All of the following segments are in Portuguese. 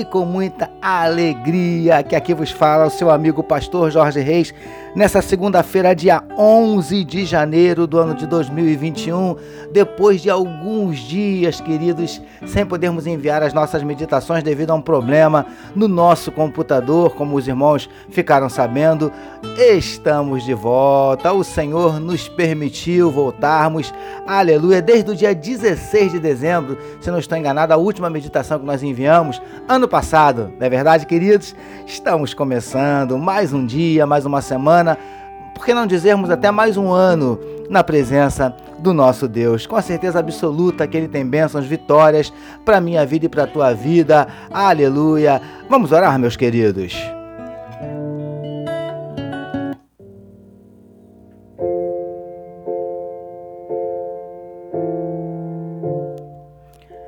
e com muita alegria que aqui vos fala o seu amigo pastor Jorge Reis, nessa segunda-feira, dia 11 de janeiro do ano de 2021, depois de alguns dias, queridos, sem podermos enviar as nossas meditações devido a um problema no nosso computador, como os irmãos ficaram sabendo, estamos de volta. O Senhor nos permitiu voltarmos, aleluia, desde o dia 16 de dezembro, se não estou enganado, a última meditação que nós enviamos ano passado, não é verdade, queridos? Estamos começando mais um dia, mais uma semana, por que não dizermos até mais um ano na presença do nosso Deus? Com a certeza absoluta que Ele tem bênçãos, vitórias para minha vida e para a tua vida. Aleluia! Vamos orar, meus queridos.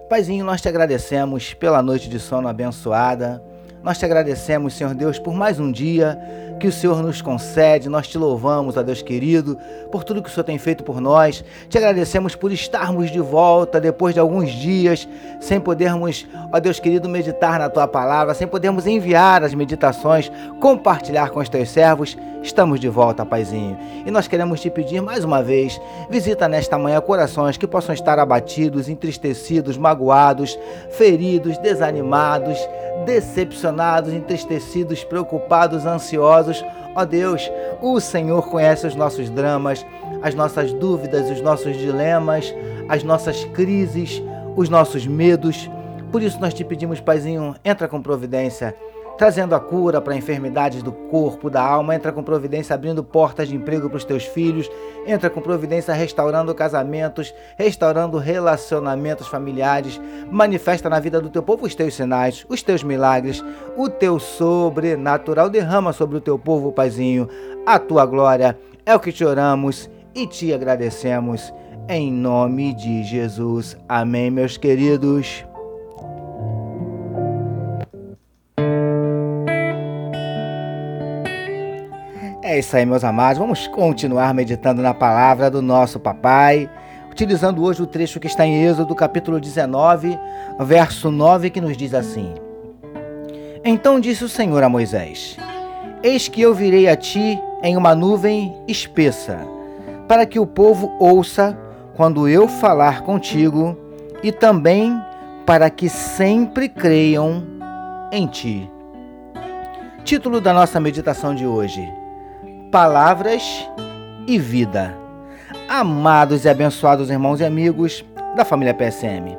Paizinho, nós te agradecemos pela noite de sono abençoada. Nós te agradecemos, Senhor Deus, por mais um dia que o Senhor nos concede. Nós te louvamos, ó Deus querido, por tudo que o Senhor tem feito por nós. Te agradecemos por estarmos de volta depois de alguns dias sem podermos, ó Deus querido, meditar na tua palavra, sem podermos enviar as meditações, compartilhar com os teus servos. Estamos de volta, Paizinho. E nós queremos te pedir mais uma vez: visita nesta manhã corações que possam estar abatidos, entristecidos, magoados, feridos, desanimados, decepcionados, entristecidos, preocupados, ansiosos. Ó Deus, o Senhor conhece os nossos dramas, as nossas dúvidas, os nossos dilemas, as nossas crises, os nossos medos. Por isso nós te pedimos, Paizinho, entra com providência trazendo a cura para enfermidades do corpo, da alma, entra com providência abrindo portas de emprego para os teus filhos, entra com providência restaurando casamentos, restaurando relacionamentos familiares, manifesta na vida do teu povo os teus sinais, os teus milagres, o teu sobrenatural, derrama sobre o teu povo, Paizinho, a tua glória, é o que te oramos e te agradecemos. Em nome de Jesus. Amém, meus queridos. É isso aí, meus amados. Vamos continuar meditando na palavra do nosso papai, utilizando hoje o trecho que está em Êxodo, capítulo 19, verso 9, que nos diz assim: Então disse o Senhor a Moisés: Eis que eu virei a ti em uma nuvem espessa, para que o povo ouça quando eu falar contigo, e também para que sempre creiam em ti. Título da nossa meditação de hoje palavras e vida. Amados e abençoados irmãos e amigos da família PSM.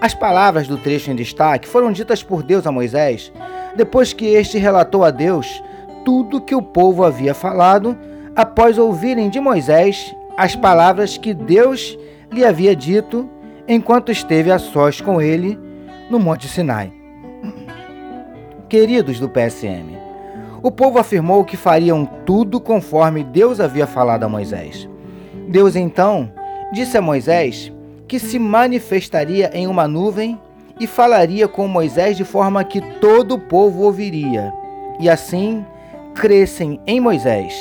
As palavras do trecho em destaque foram ditas por Deus a Moisés depois que este relatou a Deus tudo que o povo havia falado após ouvirem de Moisés as palavras que Deus lhe havia dito enquanto esteve a sós com ele no Monte Sinai. Queridos do PSM, o povo afirmou que fariam tudo conforme Deus havia falado a Moisés. Deus então disse a Moisés que se manifestaria em uma nuvem e falaria com Moisés de forma que todo o povo ouviria, e assim crescem em Moisés.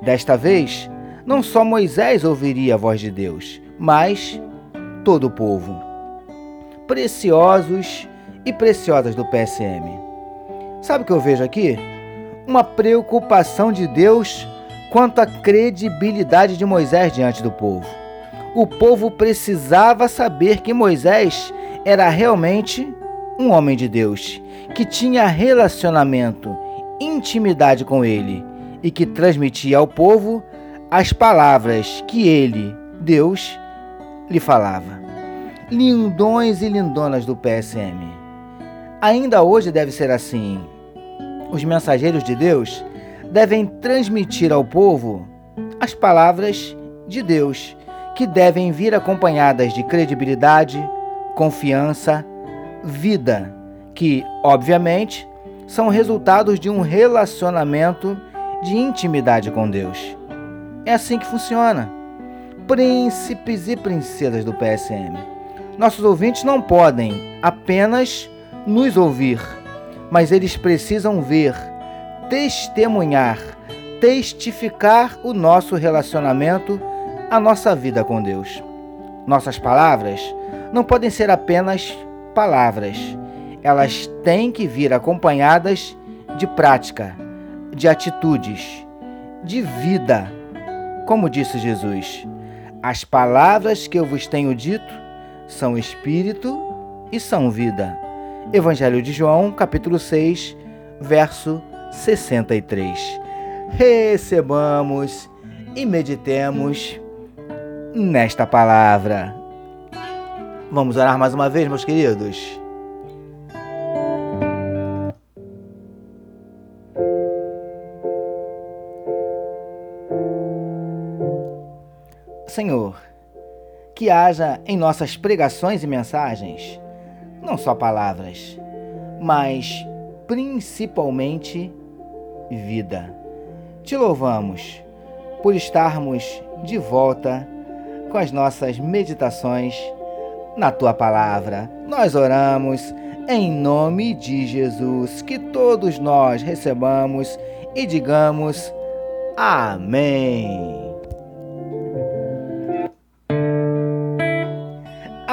Desta vez, não só Moisés ouviria a voz de Deus, mas todo o povo. Preciosos e preciosas do PSM. Sabe o que eu vejo aqui? Uma preocupação de Deus quanto à credibilidade de Moisés diante do povo. O povo precisava saber que Moisés era realmente um homem de Deus, que tinha relacionamento, intimidade com ele e que transmitia ao povo as palavras que ele, Deus, lhe falava. Lindões e lindonas do PSM. Ainda hoje deve ser assim os mensageiros de Deus devem transmitir ao povo as palavras de Deus, que devem vir acompanhadas de credibilidade, confiança, vida, que, obviamente, são resultados de um relacionamento de intimidade com Deus. É assim que funciona. Príncipes e princesas do PSM. Nossos ouvintes não podem apenas nos ouvir, mas eles precisam ver, testemunhar, testificar o nosso relacionamento, a nossa vida com Deus. Nossas palavras não podem ser apenas palavras, elas têm que vir acompanhadas de prática, de atitudes, de vida. Como disse Jesus, as palavras que eu vos tenho dito são espírito e são vida. Evangelho de João, capítulo 6, verso 63. Recebamos e meditemos nesta palavra. Vamos orar mais uma vez, meus queridos. Senhor, que haja em nossas pregações e mensagens não só palavras, mas principalmente vida. Te louvamos por estarmos de volta com as nossas meditações na tua palavra. Nós oramos em nome de Jesus, que todos nós recebamos e digamos amém.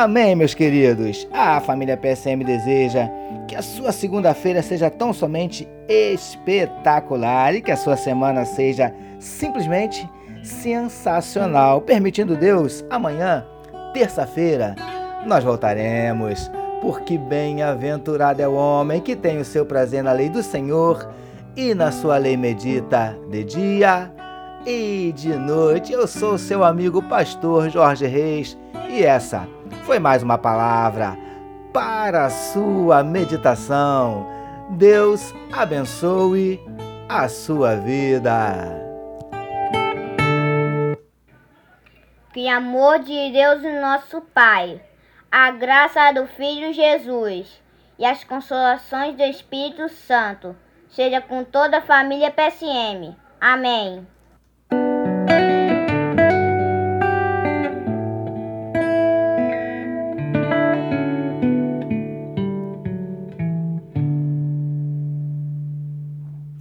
Amém, meus queridos. A família PSM deseja que a sua segunda-feira seja tão somente espetacular e que a sua semana seja simplesmente sensacional. Permitindo Deus, amanhã, terça-feira, nós voltaremos. Porque bem-aventurado é o homem que tem o seu prazer na lei do Senhor e na sua lei medita de dia e de noite. Eu sou seu amigo pastor Jorge Reis e essa foi mais uma palavra para a sua meditação. Deus abençoe a sua vida. Que amor de Deus, nosso Pai, a graça do Filho Jesus e as consolações do Espírito Santo seja com toda a família PSM. Amém.